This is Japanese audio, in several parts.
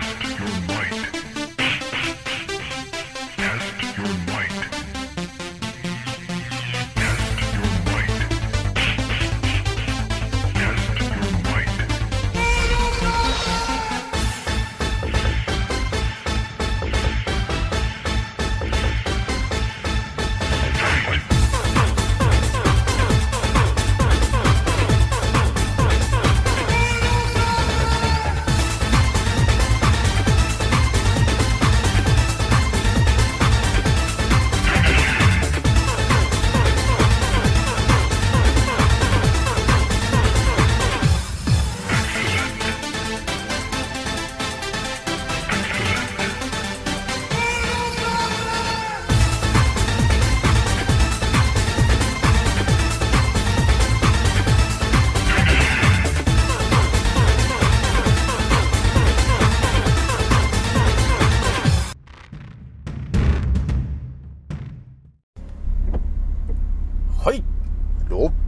Test your might.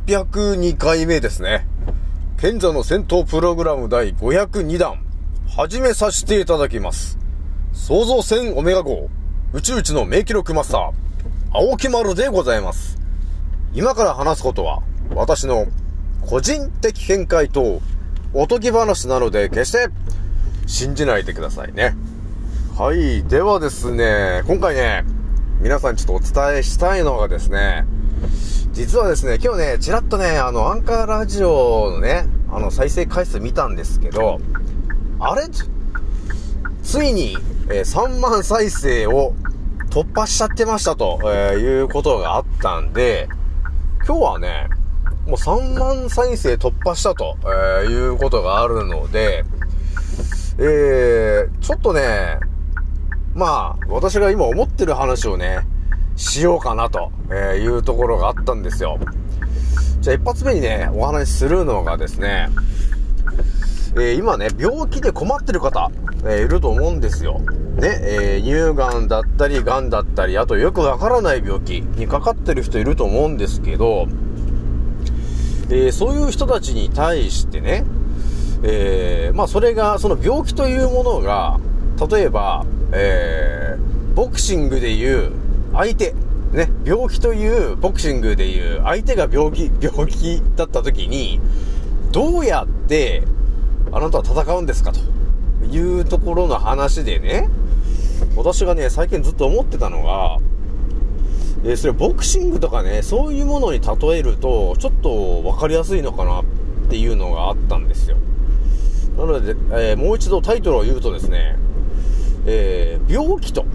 602回目ですね。賢者の戦闘プログラム第502弾、始めさせていただきます。創造船オメガ号、宇宙一の名記録マスター、青木丸でございます。今から話すことは、私の個人的見解と、おとぎ話なので、決して、信じないでくださいね。はい。ではですね、今回ね、皆さんちょっとお伝えしたいのがですね、実はですね、今日ね、ちらっとね、あの、アンカーラジオのね、あの、再生回数見たんですけど、あれ？ついに、えー3万再生を突破しちゃってましたと、えーいうことがあったんで、今日はね、もう3万再生突破したと、えーいうことがあるので、えー、ちょっとね、まあ、私が今思ってる話をね、しようかなというところがあったんですよ。じゃあ一発目にね、お話しするのがですね、えー今ね、病気で困ってる方、えーいると思うんですよ。ね、えー乳がんだったり、がんだったり、あとよくわからない病気にかかってる人いると思うんですけど、えーそういう人たちに対してね、えーまあそれが、その病気というものが、例えば、えーボクシングでいう相手、ね、病気という、ボクシングでいう相手が病気、病気だった時に、どうやって、あなたは戦うんですかというところの話でね、私がね、最近ずっと思ってたのが、えーそれボクシングとかね、そういうものに例えると、ちょっと分かりやすいのかなっていうのがあったんですよ。なので、えーもう一度タイトルを言うとですね、えー病気と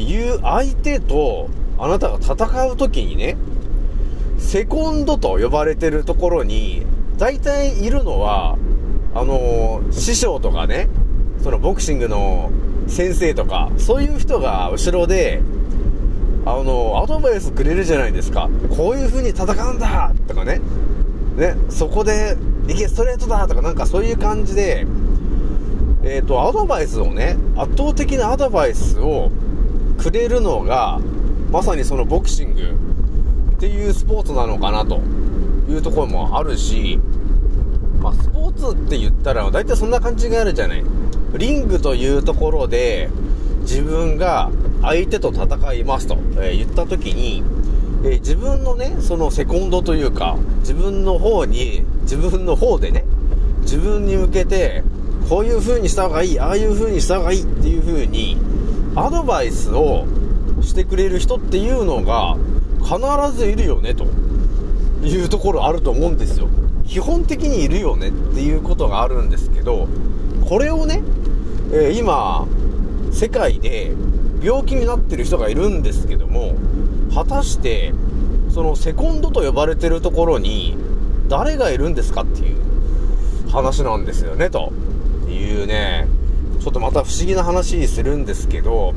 いう相手とあなたが戦う時にね、セコンドと呼ばれてるところに、大体いるのは、あのー師匠とかね、そのボクシングの先生とか、そういう人が後ろで、あの、アドバイスくれるじゃないですか。こういう風に戦うんだとかね。ね、そこで、いけ、ストレートだとか、なんかそういう感じで、えっ、と、アドバイスをね、圧倒的なアドバイスをくれるのが、まさにそのボクシングっていうスポーツなのかなというところもあるし、まあ、スポーツって言ったら、大体そんな感じがあるじゃない。リングというところで、自分が相手と戦いますと、え言った時に、え自分のね、そのセコンドというか、自分の方に、自分の方でね、自分に向けて、こういう風にした方がいい、ああいう風にした方がいいっていう風に、アドバイスをしてくれる人っていうのが、必ずいるよね、と。いうところあると思うんですよ。基本的にいるよねっていうことがあるんですけど、これをね、えー今、世界で病気になってる人がいるんですけども、果たして、そのセコンドと呼ばれてるところに、誰がいるんですかっていう話なんですよね、と。いうね、ちょっとまた不思議な話するんですけど、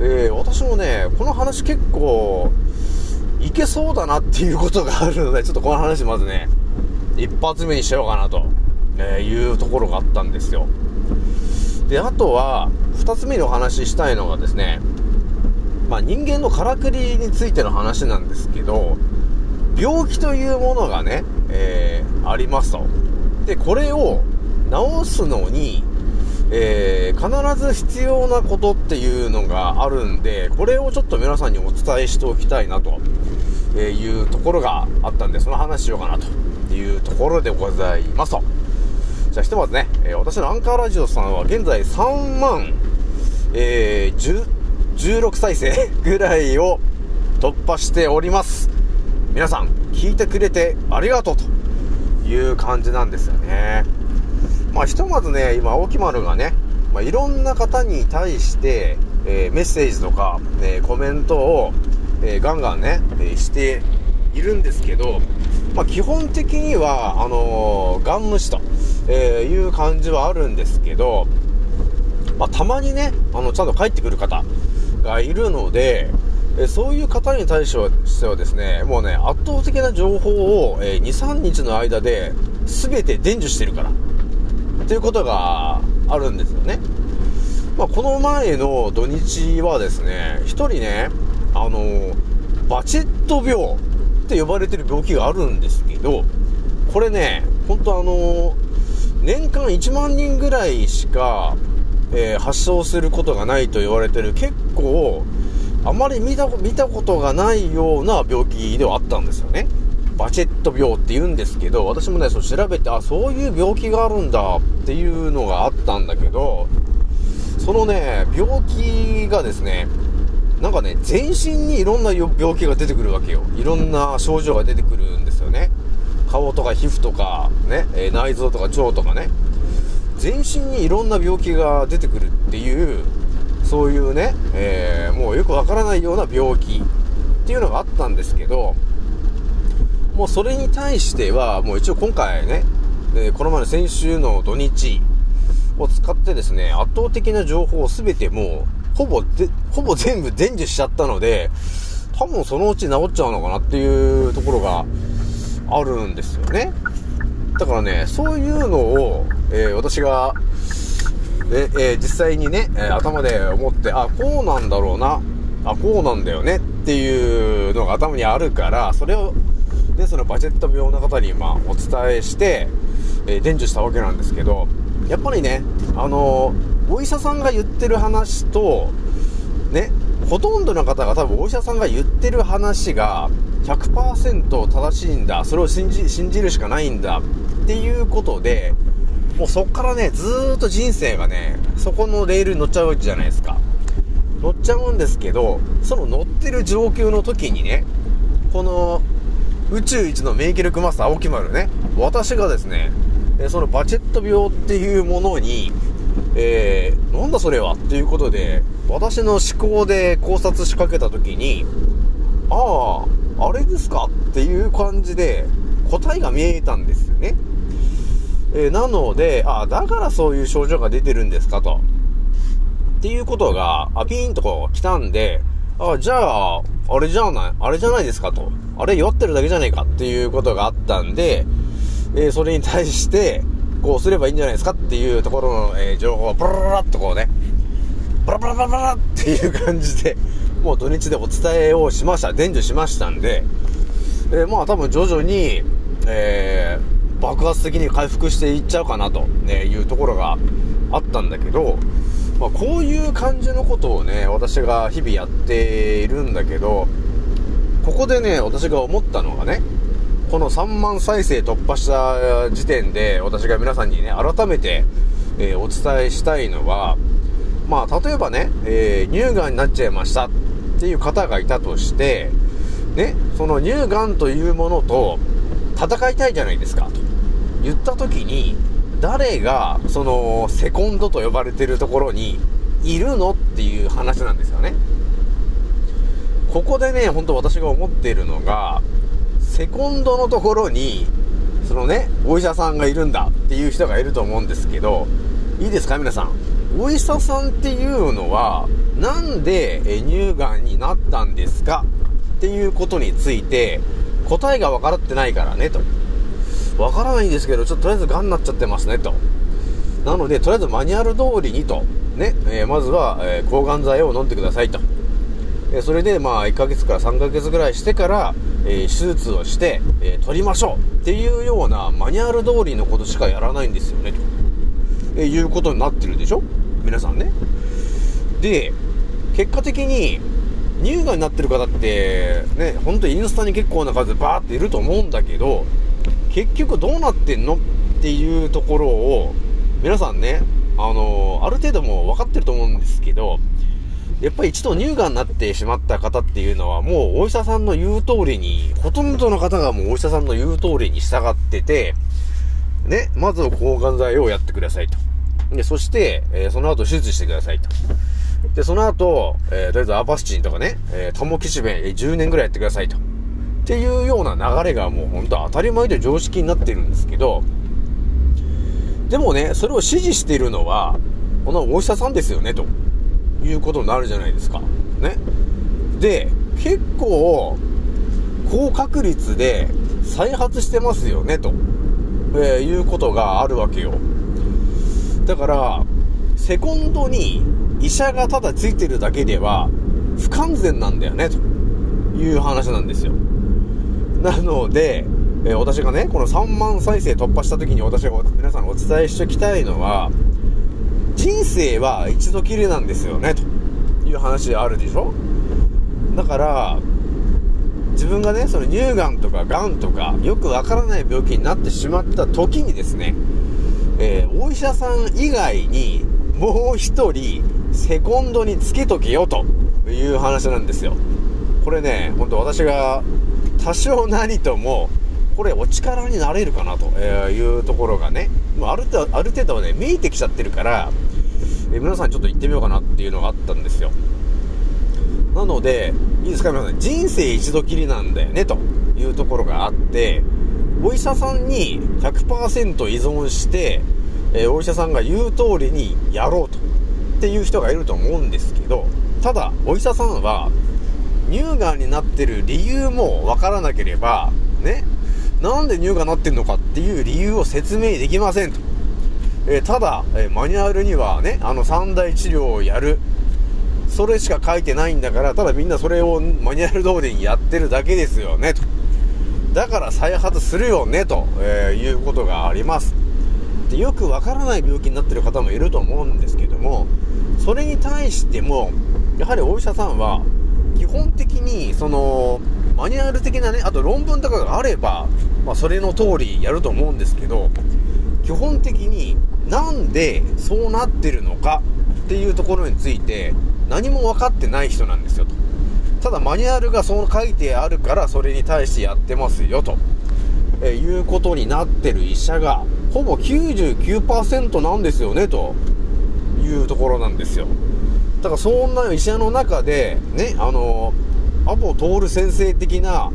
えー私もね、この話結構、いけそうだなっていうことがあるので、ちょっとこの話まずね、一発目にしようかなと、えーいうところがあったんですよ。で、あとは、二つ目にお話ししたいのがですね、まあ人間のからくりについての話なんですけど、病気というものがね、えーありますと。で、これを治すのに、えー、必ず必要なことっていうのがあるんで、これをちょっと皆さんにお伝えしておきたいなというところがあったんで、その話しようかなというところでございますと。じゃあひとまずね、えー、私のアンカーラジオさんは現在3万、えー、16再生 ぐらいを突破しております。皆さん、聞いてくれてありがとうという感じなんですよね。まあ、ひとまずね、今、青木丸がね、まあ、いろんな方に対して、えー、メッセージとか、え、コメントを、えー、ガンガンね、えしているんですけど、まあ、基本的には、あのガン無視と、えいう感じはあるんですけど、まあ、たまにね、あの、ちゃんと帰ってくる方がいるので、えそういう方に対してはですね、もうね、圧倒的な情報を、え2、3日の間で全て伝授してるから。っていうことがあるんですよね。まあ、この前の土日はですね、1人ね、あの、バチェット病って呼ばれてる病気があるんですけど、これね、本当あの、年間1万人ぐらいしか、えー、発症することがないと言われてる結構、あまり見た見たことがないような病気ではあったんですよね。バチェット病って言うんですけど、私もね、そう調べて、あ、そういう病気があるんだっていうのがあったんだけど、そのね、病気がですね、なんかね、全身にいろんな病気が出てくるわけよ。いろんな症状が出てくるんですよね。顔とか皮膚とか、ね、え、内臓とか腸とかね。全身にいろんな病気が出てくるっていう、そういうね、えー、もうよくわからないような病気っていうのがあったんですけど、もうそれに対しては、もう一応今回ね、えこの前の先週の土日を使ってですね、圧倒的な情報を全てもう、ほぼで、ほぼ全部伝授しちゃったので、多分そのうち治っちゃうのかなっていうところがあるんですよね。だからね、そういうのを、えー、私が、ええー、実際にね、え、頭で思って、あ、こうなんだろうな、あ、こうなんだよねっていうのが頭にあるから、それをで、そのバジェット病の方に、まあ、お伝えして、えー、伝授したわけなんですけど、やっぱりね、あのー、お医者さんが言ってる話と、ね、ほとんどの方が多分お医者さんが言ってる話が100%正しいんだ、それを信じ、信じるしかないんだっていうことで、もうそっからね、ずーっと人生がね、そこのレールに乗っちゃうわけじゃないですか。乗っちゃうんですけど、その乗ってる状況の時にね、この宇宙一の免疫力マスター青木丸ね、私がですね、そのバチェット病っていうものに、えー、なんだそれはっていうことで、私の思考で考察しかけた時に、ああ、あれですかっていう感じで答えが見えたんですよね。えー、なので、あだからそういう症状が出てるんですかと。っていうことが、あ、ピーンとこう来たんであ、あ、じゃあ、あれじゃない、あれじゃないですかと。あれ弱ってるだけじゃねえかっていうことがあったんで、えー、それに対して、こうすればいいんじゃないですかっていうところの、えー、情報をブラブラっとこうね、ブラブラブラブラっていう感じで、もう土日でお伝えをしました。伝授しましたんで、えー、まあ多分徐々に、えー、爆発的に回復していっちゃうかなと、いうところがあったんだけど、まあ、こういう感じのことをね、私が日々やっているんだけど、ここでね、私が思ったのがね、この3万再生突破した時点で、私が皆さんにね、改めて、えー、お伝えしたいのは、まあ、例えばね、えー、乳がんになっちゃいましたっていう方がいたとして、ね、その乳がんというものと戦いたいじゃないですか、と言った時に、誰が、その、セコンドと呼ばれてるところにいるのっていう話なんですよね。ここでね、ほんと私が思っているのが、セコンドのところに、そのね、お医者さんがいるんだっていう人がいると思うんですけど、いいですか皆さん？お医者さんっていうのは、なんで乳がんになったんですかっていうことについて、答えが分からってないからね、と。わからないんですけど、ちょっととりあえず癌になっちゃってますね、と。なので、とりあえずマニュアル通りにと、ね、えー、まずは、えー、抗がん剤を飲んでくださいと。えー、それで、まあ、1ヶ月から3ヶ月ぐらいしてから、え手術をして、え取りましょうっていうようなマニュアル通りのことしかやらないんですよね、と。えいうことになってるでしょ？皆さんね。で、結果的に、乳がんになってる方って、ね、ほんとインスタに結構な数バーっていると思うんだけど、結局どうなってんのっていうところを、皆さんね、あのある程度も分かってると思うんですけど、やっぱり一度乳がんになってしまった方っていうのはもうお医者さんの言う通りに、ほとんどの方がもうお医者さんの言う通りに従ってて、ね、まず抗がん剤をやってくださいと。で、そして、えーその後手術してくださいと。で、その後、えーとりあえずアバスチンとかね、えータモキシベン、え10年ぐらいやってくださいと。っていうような流れがもう本当当たり前で常識になってるんですけど、でもね、それを指示しているのは、このお医者さんですよね、ということになるじゃないですか。ね。で、結構、高確率で再発してますよね、と、えーいうことがあるわけよ。だから、セコンドに医者がただついてるだけでは不完全なんだよね、という話なんですよ。なので、えー私がね、この3万再生突破した時に私が皆さんにお伝えしておきたいのは、人生は一度きりなんですよね、という話であるでしょ？だから、自分がね、その乳がんとかがんとか、よくわからない病気になってしまった時にですね、えーお医者さん以外に、もう一人、セコンドにつけとけよ、という話なんですよ。これね、本当私が、多少なりとも、これお力になれるかなというところがね、もうある程度、ある程度はね、見えてきちゃってるから、え皆さんちょっと行ってみようかなっていうのがあったんですよ。なので、いいですか皆さん、人生一度きりなんだよね、というところがあって、お医者さんに100%依存して、えお医者さんが言う通りにやろうと、っていう人がいると思うんですけど、ただ、お医者さんは、乳がんになってる理由もわからなければ、ね、なんで乳がんになってんのかっていう理由を説明できませんと。えーただ、えーマニュアルにはね、あの三大治療をやる、それしか書いてないんだから、ただみんなそれをマニュアル通りにやってるだけですよね、と。だから再発するよね、と、えーいうことがあります。でよくわからない病気になってる方もいると思うんですけども、それに対しても、やはりお医者さんは、基本的に、その、マニュアル的なね、あと論文とかがあれば、まあ、それの通りやると思うんですけど、基本的になんでそうなってるのかっていうところについて何も分かってない人なんですよと。ただマニュアルがそう書いてあるからそれに対してやってますよと、えいうことになってる医者がほぼ99%なんですよねというところなんですよ。だからそんな医者の中でね、あのアポ徹先生的な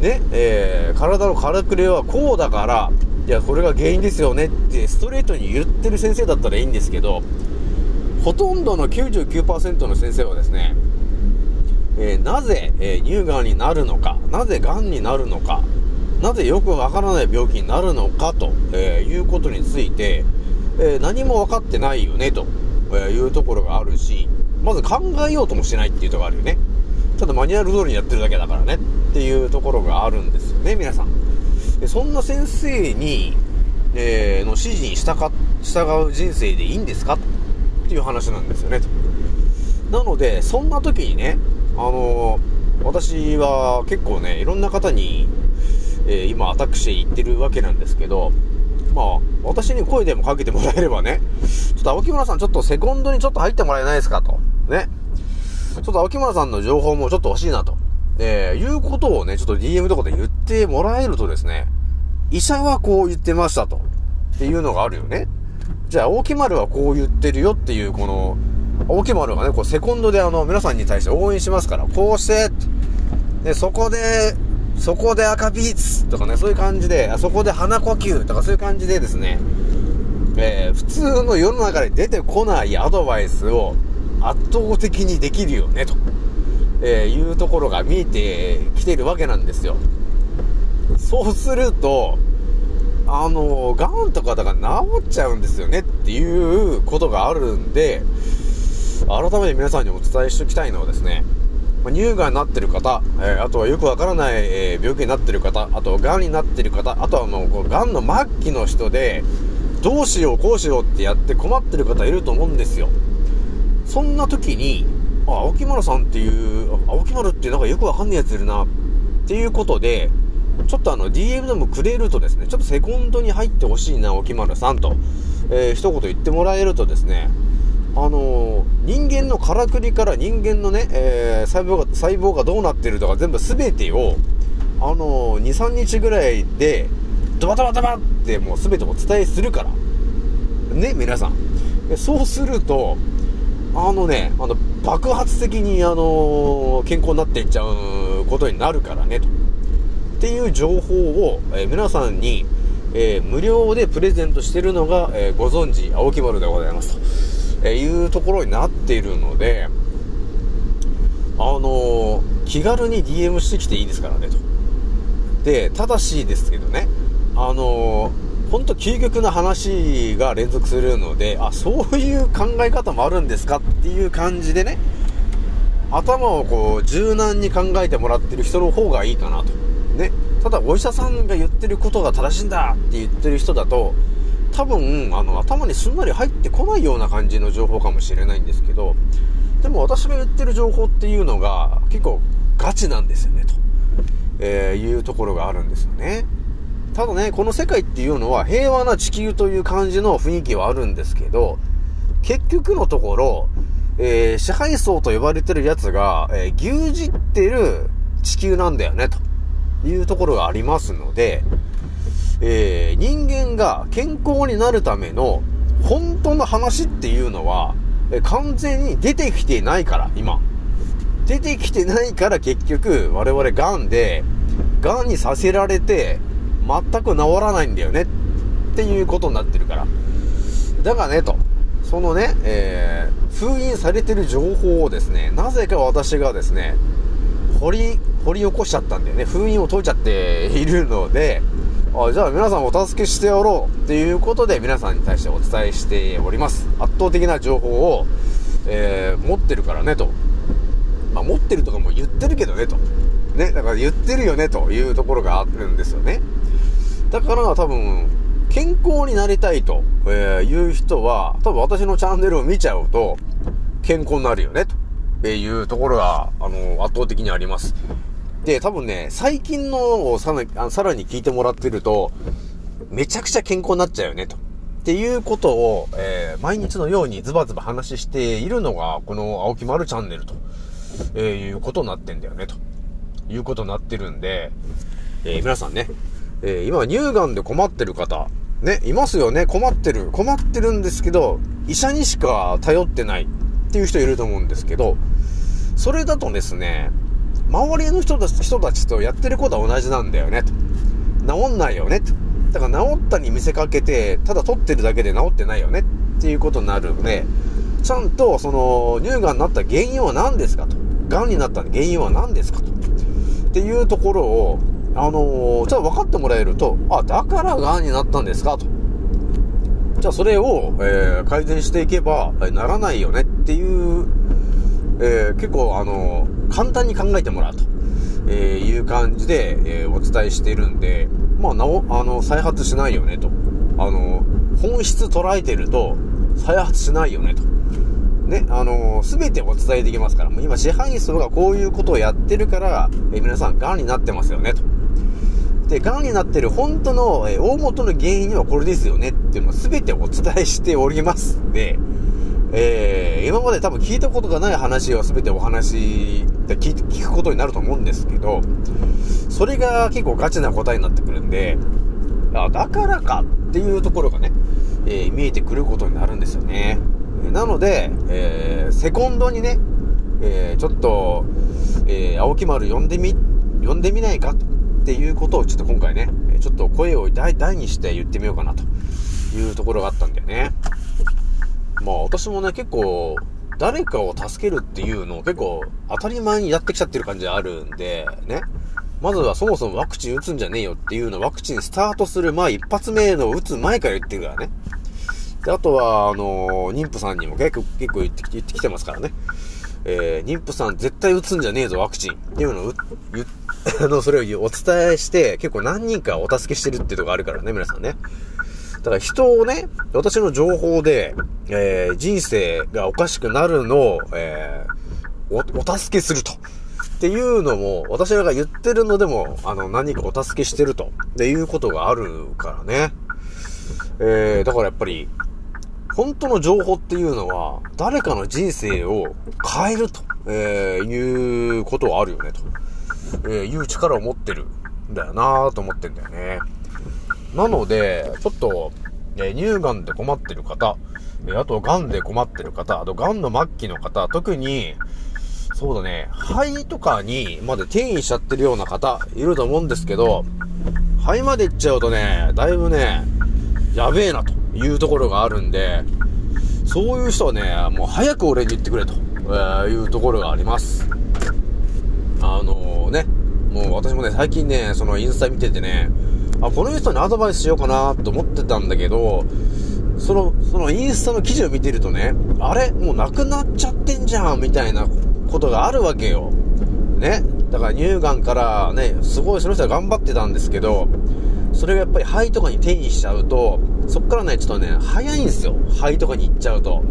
ね、えー体のからくれはこうだから、いや、これが原因ですよねってストレートに言ってる先生だったらいいんですけど、ほとんどの99%の先生はですね、えーなぜ、えー乳がんになるのか、なぜがんになるのか、なぜよくわからない病気になるのかと、えーいうことについて、え何も分かってないよねと、えいうところがあるし、まず考えようともしないっていうところがあるよね。ただマニュアル通りにやってるだけだからねっていうところがあるんですよね、皆さん。でそんな先生に、えーの指示に従従う人生でいいんですかっていう話なんですよね、と。なので、そんな時にね、あのー私は結構ね、いろんな方に、えー今アタックして言ってるわけなんですけど、まあ、私に声でもかけてもらえればね、ちょっと青木村さんちょっとセコンドにちょっと入ってもらえないですかと。ね。ちょっと青木村さんの情報もちょっと欲しいなと。えー、いうことをね、ちょっと DM とかで言ってもらえるとですね、医者はこう言ってましたと。っていうのがあるよね。じゃあ、大木丸はこう言ってるよっていう、この、大木丸がね、こう、セコンドであの、皆さんに対して応援しますから、こうして、で、そこで、そこで赤ビーツとかね、そういう感じで、あそこで鼻呼吸とかそういう感じでですね、えー普通の世の中で出てこないアドバイスを圧倒的にできるよね、と、えーいうところが見えてきてるわけなんですよ。そうすると、あの、ガンとかだから治っちゃうんですよねっていうことがあるんで、改めて皆さんにお伝えしておきたいのはですね、ま乳がんになってる方、えーあとはよくわからない、えー病気になってる方、あと、がんになってる方、あとはもう、がんの末期の人で、どうしようこうしようってやって困ってる方いると思うんですよ。そんな時に、あ、青木丸さんっていう、青木丸ってなんかよくわかんないやついるな、っていうことで、ちょっとあの DM でもくれるとですね、ちょっとセコンドに入ってほしいな、青木丸さんと、えー、一言言ってもらえるとですね、あの、人間のからくりから人間のね、えー、細胞が、細胞がどうなってるとか全部全てを、あのー、2、3日ぐらいで、ドバドバドバってもう全てお伝えするから。ね、皆さん。そうすると、あのね、あの、爆発的に、あの健康になっていっちゃうことになるからね、と。っていう情報を、えー、皆さんに、えー、無料でプレゼントしてるのが、えー、ご存知、青木丸でございますと、えいうところになっているので、あの気軽に DM してきていいですからね、と。で、ただしですけどね、あのー、本当究極な話が連続するので、あ、そういう考え方もあるんですかっていう感じでね、頭をこう、柔軟に考えてもらってる人の方がいいかなと。ね。ただ、お医者さんが言ってることが正しいんだって言ってる人だと、多分、あの、頭にすんなり入ってこないような感じの情報かもしれないんですけど、でも私が言ってる情報っていうのが、結構ガチなんですよね、と、えー、いうところがあるんですよね。ただね、この世界っていうのは平和な地球という感じの雰囲気はあるんですけど、結局のところ、えー、支配層と呼ばれてるやつが、えー、牛耳ってる地球なんだよね、というところがありますので、えー、人間が健康になるための本当の話っていうのは、え完全に出てきてないから、今。出てきてないから結局、我々癌で、癌にさせられて、全く治らないんだよねっていうことになってるから。だからね、と。そのね、えー、封印されてる情報をですね、なぜか私がですね、掘り、掘り起こしちゃったんだよね。封印を解いちゃっているので、あじゃあ皆さんお助けしてやろうっていうことで皆さんに対してお伝えしております。圧倒的な情報を、えー、持ってるからねと。まあ、持ってるとかも言ってるけどねと。ね、だから言ってるよねというところがあるんですよね。だから多分、健康になりたいと、えいう人は、多分私のチャンネルを見ちゃうと、健康になるよね、というところが、あの、圧倒的にあります。で、多分ね、最近のをさらにさらに聞いてもらってると、めちゃくちゃ健康になっちゃうよね、と。っていうことを、えー、毎日のようにズバズバ話しているのが、この青木丸チャンネルと、えー、いうことになってんだよね、ということになってるんで、えー、皆さんね、えー、今乳がんで困ってる方、ね、いますよね。困ってる。困ってるんですけど、医者にしか頼ってないっていう人いると思うんですけど、それだとですね、周りの人たち人たちとやってることは同じなんだよね、と。治んないよね、と。だから治ったに見せかけて、ただ取ってるだけで治ってないよねっていうことになるので、ちゃんとその乳がんになった原因は何ですかと。癌になった原因は何ですかと。っていうところを、あのー、ちょっと分かってもらえると、あ、だから癌になったんですかと。じゃあそれを、えー、改善していけば、えならないよねっていう、えー、結構あの簡単に考えてもらうと、えいう感じで、えお伝えしているんで、まあ、なお、あの、再発しないよねと。あの、本質捉えてると、再発しないよねと。ね、あのす、べてお伝えできますから、もう今支配層がこういうことをやってるから、え皆さん、癌になってますよねと。で、癌になってる本当の、え大元の原因にはこれですよねっていうのを全てお伝えしておりますんで、えー、今まで多分聞いたことがない話を全てお話で聞聞くことになると思うんですけど、それが結構ガチな答えになってくるんで、あだからかっていうところがね、えー、見えてくることになるんですよね。なので、えー、セコンドにね、えー、ちょっと、え、青木丸呼んでみ、呼んでみないか。っていうことをちょっと今回ね、ちょっと声を大にして言ってみようかなというところがあったんだよね。まあ私もね、結構、誰かを助けるっていうのを結構当たり前にやってきちゃってる感じがあるんで、ね。まずはそもそもワクチン打つんじゃねえよっていうのをワクチンスタートする前、一発目の打つ前から言ってるからね。で、あとは、あのー、妊婦さんにも結構、結構言って言ってきてますからね。えー、妊婦さん絶対打つんじゃねえぞ、ワクチン。っていうのを、言、あの、それをお伝えして、結構何人かお助けしてるっていうとこあるからね、皆さんね。だから人をね、私の情報で、えー、人生がおかしくなるのを、えー、お、お助けすると。っていうのも、私らが言ってるのでも、あの、何かお助けしてると。っていうことがあるからね。えー、だからやっぱり、本当の情報っていうのは、誰かの人生を変えると、えー、いうことはあるよね、と、えー、いう力を持ってるんだよなと思ってんだよね。なので、ちょっと、え、乳がんで困ってる方、えあと、癌で困ってる方、あと、癌の末期の方、特に、そうだね、肺とかにまで転移しちゃってるような方、いると思うんですけど、肺まで行っちゃうとね、だいぶね、やべえなというところがあるんで、そういう人はね、もう早く俺に言ってくれと、えいうところがあります。あのー、ね、もう私もね、最近ね、そのインスタ見ててね、あ、この人にアドバイスしようかなと思ってたんだけど、その、そのインスタの記事を見てるとね、あれ？もうなくなっちゃってんじゃんみたいなことがあるわけよ。ね？だから乳がんからね、すごいその人は頑張ってたんですけど、それがやっぱり肺とかに転移しちゃうと、そっからね、ちょっとね、早いんですよ。肺とかに行っちゃうと。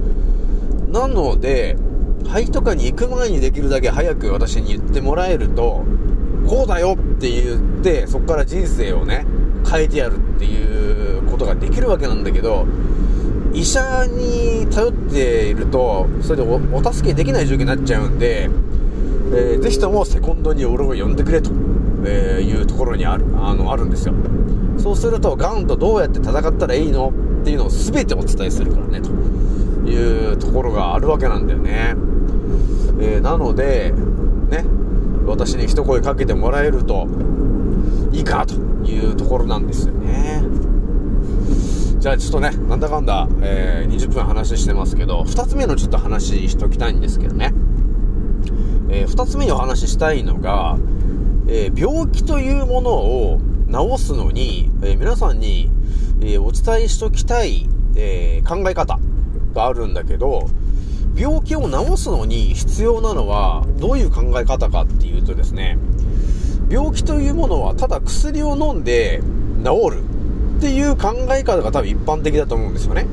なので、肺とかに行く前にできるだけ早く私に言ってもらえると、こうだよって言って、そこから人生をね、変えてやるっていうことができるわけなんだけど、医者に頼っていると、それでお助けできない状況になっちゃうんで、えー、ぜひともセコンドに俺を呼んでくれと、え、いうところにある、あの、あるんですよ。そうすると、ガンとどうやって戦ったらいいのっていうのを全てお伝えするからね、というところがあるわけなんだよね。えー、なので、ね、私に一声かけてもらえるといいかなというところなんですよね。じゃあちょっとね、なんだかんだ、えー、20分話してますけど、2つ目のちょっと話しときたいんですけどね。えー、2つ目にお話ししたいのが、えー、病気というものを治すのに、え、皆さんに、えお伝えしときたい、え考え方があるんだけど、病気を治すのに必要なのはどういう考え方かっていうとですね、病気というものはただ薬を飲んで治るっていう考え方が多分一般的だと思うんですよね。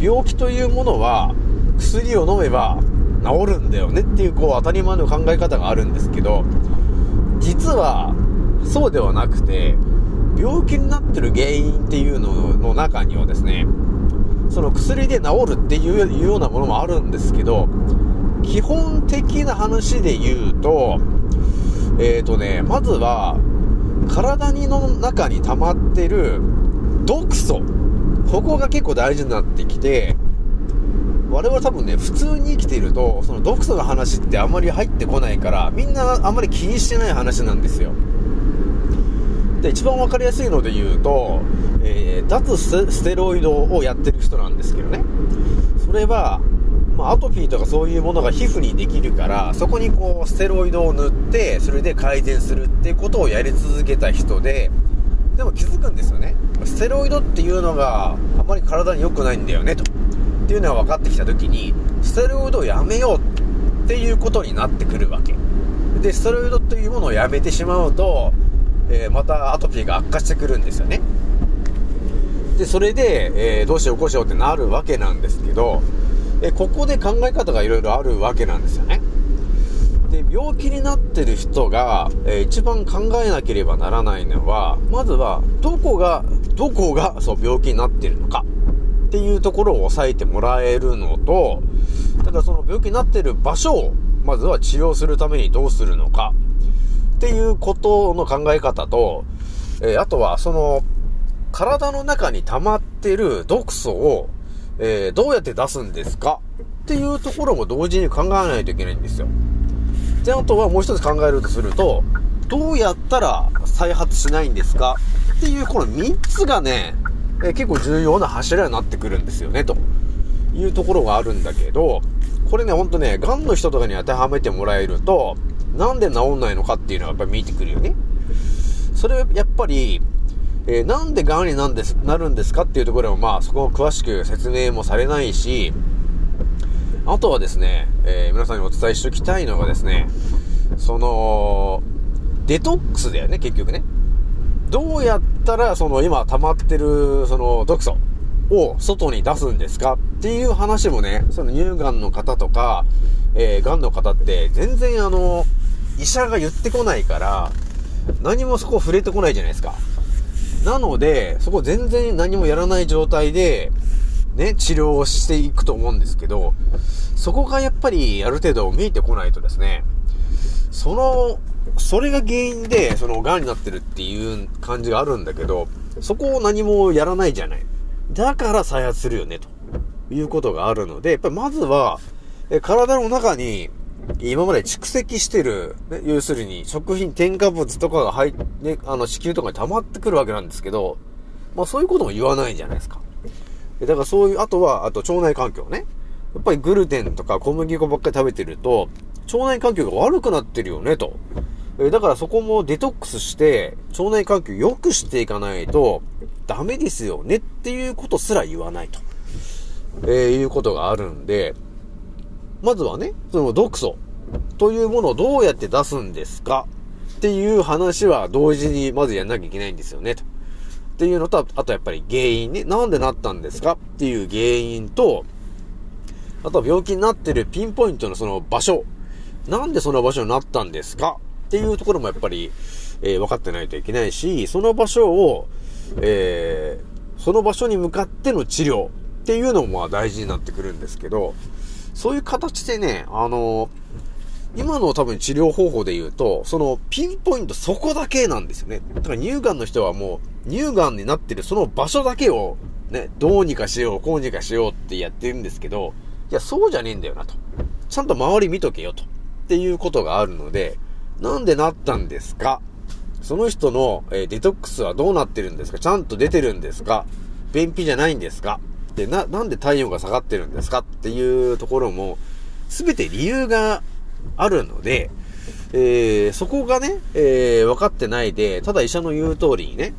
病気というものは薬を飲めば治るんだよねっていうこう当たり前の考え方があるんですけど、実はそうではなくて、病気になってる原因っていうのの中にはですね、その薬で治るっていうようなものもあるんですけど、基本的な話で言うと、えっ、ー、とね、まずは、体にの中に溜まってる毒素。ここが結構大事になってきて、我々多分ね、普通に生きていると、その毒素の話ってあんまり入ってこないから、みんなあんまり気にしてない話なんですよ。で、一番わかりやすいので言うと、えー、脱ステロイドをやってる人なんですけどね。それは、まあ、アトピーとかそういうものが皮膚にできるから、そこにこう、ステロイドを塗って、それで改善するっていうことをやり続けた人で、でも気づくんですよね。ステロイドっていうのがあまり体に良くないんだよね、と。っていうのが分かってきた時に、ステロイドをやめようっていうことになってくるわけ。で、ステロイドというものをやめてしまうと、えー、またアトピーが悪化してくるんですよね。で、それで、えー、どうしようこうしようってなるわけなんですけど、えここで考え方がいろいろあるわけなんですよね。で、病気になってる人が、えー、一番考えなければならないのは、まずは、どこが、どこが、そう、病気になってるのか、っていうところを押さえてもらえるのと、ただその病気になってる場所を、まずは治療するためにどうするのか、っていうことの考え方と、えー、あとは、その、体の中に溜まってる毒素を、えー、どうやって出すんですか？っていうところも同時に考えないといけないんですよ。で、あとはもう一つ考えるとすると、どうやったら再発しないんですか？っていうこの3つがね、えー、結構重要な柱になってくるんですよね、というところがあるんだけど、これね、ほんとね、癌の人とかに当てはめてもらえると、なんで治んないのかっていうのはやっぱり見えてくるよね。それやっぱり、えー、なんで癌になんですなるんですかっていうところもまあそこを詳しく説明もされないし、あとはですね、えー、皆さんにお伝えしておきたいのがですね、その、デトックスだよね、結局ね。どうやったら、その今溜まってる、その毒素、を外に出すんですかっていう話もね、その乳がんの方とか、えー、がんの方って全然あの、医者が言ってこないから、何もそこ触れてこないじゃないですか。なので、そこ全然何もやらない状態で、ね、治療をしていくと思うんですけど、そこがやっぱりある程度見えてこないとですね、その、それが原因で、その、癌になってるっていう感じがあるんだけど、そこを何もやらないじゃない。だから再発するよね、ということがあるので、やっぱりまずは、え体の中に、今まで蓄積してる、ね、要するに食品添加物とかが入っね、あの、子宮とかに溜まってくるわけなんですけど、まあそういうことも言わないじゃないですか。だからそういう、あとは、あと腸内環境ね。やっぱりグルテンとか小麦粉ばっかり食べてると、腸内環境が悪くなってるよね、と。だからそこもデトックスして、腸内環境良くしていかないと、ダメですよねっていうことすら言わないと。えーいうことがあるんで、まずはね、その毒素というものをどうやって出すんですか？っていう話は同時にまずやんなきゃいけないんですよね、と。っていうのと、あとやっぱり原因ね、なんでなったんですか？っていう原因と、あとは病気になってるピンポイントのその場所。なんでその場所になったんですか？っていうところもやっぱり、えー分かってないといけないし、その場所を、えーその場所に向かっての治療っていうのもまあ大事になってくるんですけど、そういう形でね、あの今の多分治療方法で言うと、そのピンポイントそこだけなんですよね。だから乳がんの人はもう乳がんになってるその場所だけをね、どうにかしよう、こうにかしようってやってるんですけど、いや、そうじゃねえんだよなと。ちゃんと周り見とけよと。っていうことがあるので、なんでなったんですか？その人の、えーデトックスはどうなってるんですか？ちゃんと出てるんですか？便秘じゃないんですか？で、な、なんで体温が下がってるんですかっていうところも、すべて理由があるので、えーそこがね、えー分かってないで、ただ医者の言う通りにね、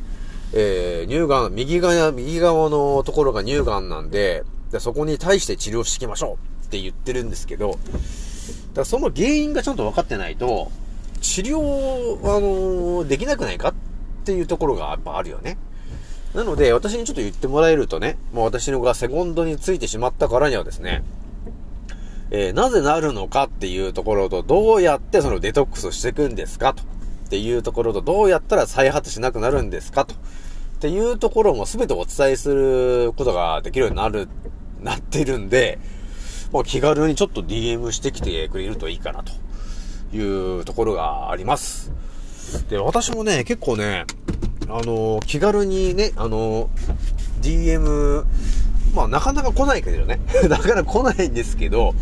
えー乳がん、右側、右側のところが乳がんなんで、でそこに対して治療していきましょうって言ってるんですけど、だからその原因がちゃんと分かってないと、治療、あのできなくないかっていうところがやっぱあるよね。なので、私にちょっと言ってもらえるとね、もう私のがセコンドについてしまったからにはですね、えーなぜなるのかっていうところと、どうやってそのデトックスをしていくんですかと。っていうところと、どうやったら再発しなくなるんですかと。っていうところも全てお伝えすることができるようになる、なってるんで、もう気軽にちょっと DM してきてくれるといいかなというところがあります。で、私もね、結構ね、あの気軽にね、あの DM、まあなかなか来ないけどね、なかなか来ないんですけど、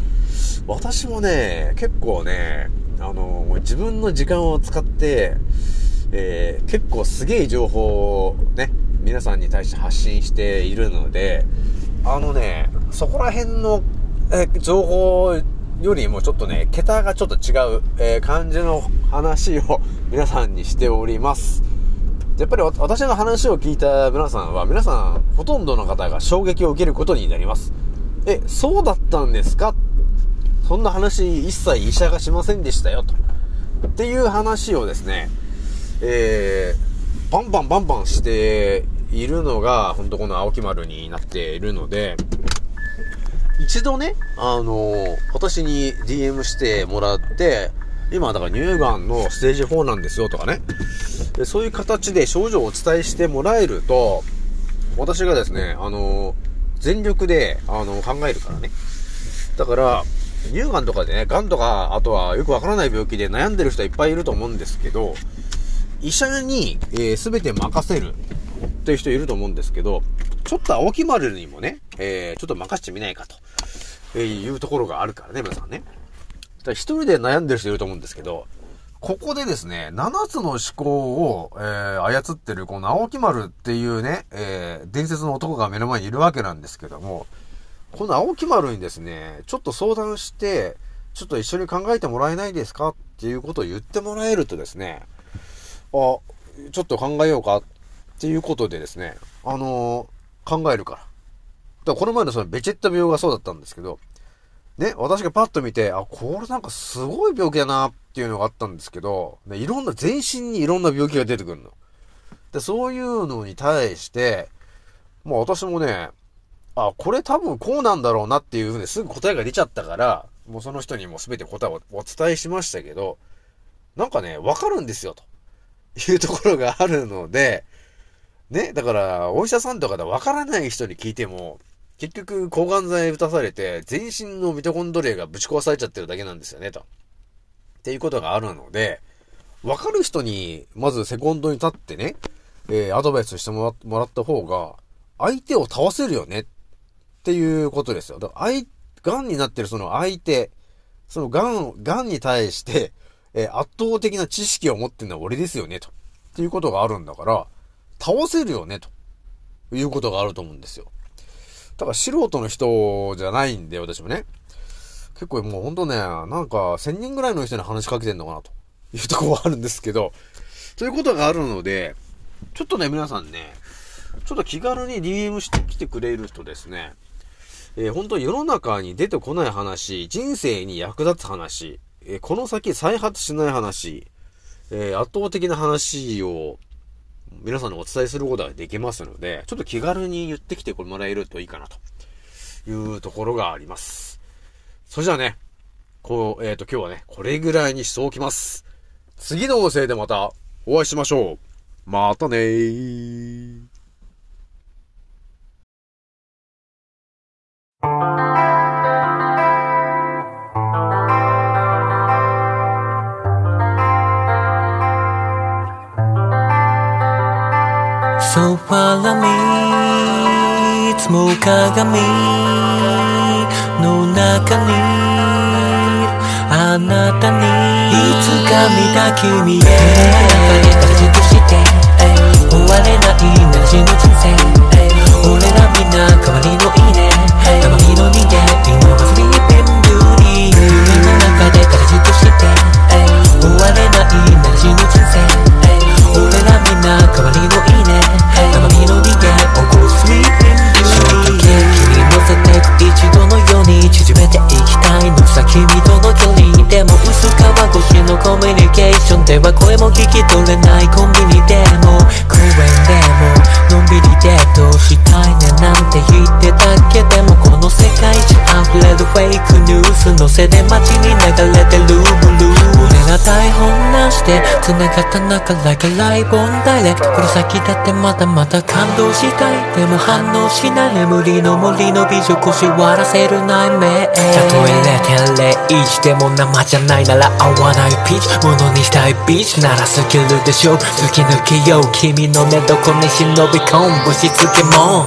私もね、結構ね、あの自分の時間を使って、えー結構すげえ情報をね、皆さんに対して発信しているので、あのね、そこら辺の、え情報よりもちょっとね、桁がちょっと違う、えー感じの話を皆さんにしております。やっぱり私の話を聞いた皆さんは、皆さん、ほとんどの方が衝撃を受けることになります。え、そうだったんですか？そんな話一切医者がしませんでしたよ、と。っていう話をですね、えー、バンバンバンバンしているのが、本当この青木丸になっているので、一度ね、あのー私に DM してもらって、今だから乳がんのステージ4なんですよとかね、でそういう形で症状をお伝えしてもらえると、私がですね、あの全力で、あの考えるからね。だから、乳がんとかでね、がんとか、あとはよくわからない病気で悩んでる人はいっぱいいると思うんですけど、医者に、えー、全て任せるっていう人いると思うんですけど、ちょっと青木丸にもね、えー、ちょっと任せてみないかと、えーいうところがあるからね、皆さんね。だから一人で悩んでる人いると思うんですけど、ここでですね、7つの思考を、えー操ってるこの青木丸っていうね、えー伝説の男が目の前にいるわけなんですけども、この青木丸にですね、ちょっと相談して、ちょっと一緒に考えてもらえないですかっていうことを言ってもらえるとですね、あ、ちょっと考えようかっていうことでですね、あのー考えるから。だからこの前のそのベチェット病がそうだったんですけど、ね、私がパッと見て、あ、これなんかすごい病気だなっていうのがあったんですけど、ね、いろんな、全身にいろんな病気が出てくるの。で、そういうのに対して、まあ私もね、あ、これ多分こうなんだろうなっていうふうにすぐ答えが出ちゃったから、もうその人にも全て答えをお伝えしましたけど、なんかね、わかるんですよ、というところがあるので、ね、だから、お医者さんとかでわからない人に聞いても、結局、抗がん剤打たされて、全身のミトコンドリアがぶち壊されちゃってるだけなんですよね、と。っていうことがあるので、わかる人に、まずセコンドに立ってね、えーアドバイスしてもらった方が、相手を倒せるよねっていうことですよ。だから、相、癌になってるその相手、その癌、癌に対して、えー圧倒的な知識を持ってるのは俺ですよね、と。っていうことがあるんだから、倒せるよね、ということがあると思うんですよ。だから素人の人じゃないんで、私もね。結構もうほんとね、なんか1000人ぐらいの人に話しかけてんのかな、と。いうとこはあるんですけど、ということがあるので、ちょっとね、皆さんね、ちょっと気軽に DM してきてくれるとですね、えー本当世の中に出てこない話、人生に役立つ話、えーこの先再発しない話、えー圧倒的な話を皆さんにお伝えすることができますので、ちょっと気軽に言ってきてもらえるといいかなというところがあります。それじゃあね、こう、えっ、と、今日はね、これぐらいにしておきます。次の音声でまたお会いしましょう。またねー。So follow me いつも鏡の中にあなたにいつか見た君へ。中でからじっとして終われないなら死ぬ人生俺らみんな代わりのいいね代わりの人間今はスリーピンブリー夢の中でからじっとして終われないなら死ぬ人生俺らみんな代わりのいいね。めていきたいのさ君との距離でも薄皮越しのコミュニケーションでは声も聞き取れないコンビニでも公園でものんびりデートしたいねなんて言ってたけでもこの世界中溢れるフェイクニュースのせで街に流れてるブルー俺ら台本なしで繋がった中 like a live on direct この先だってまだまだ感動したい。でも反応しない眠りの森の美女腰割らせる内面たとえ0.01でも生じゃないなら合わない。ピーチ。ものにしたい。ビーチ。ならスキルでしょ。突き抜けよう。君の寝床に忍び込むしつけも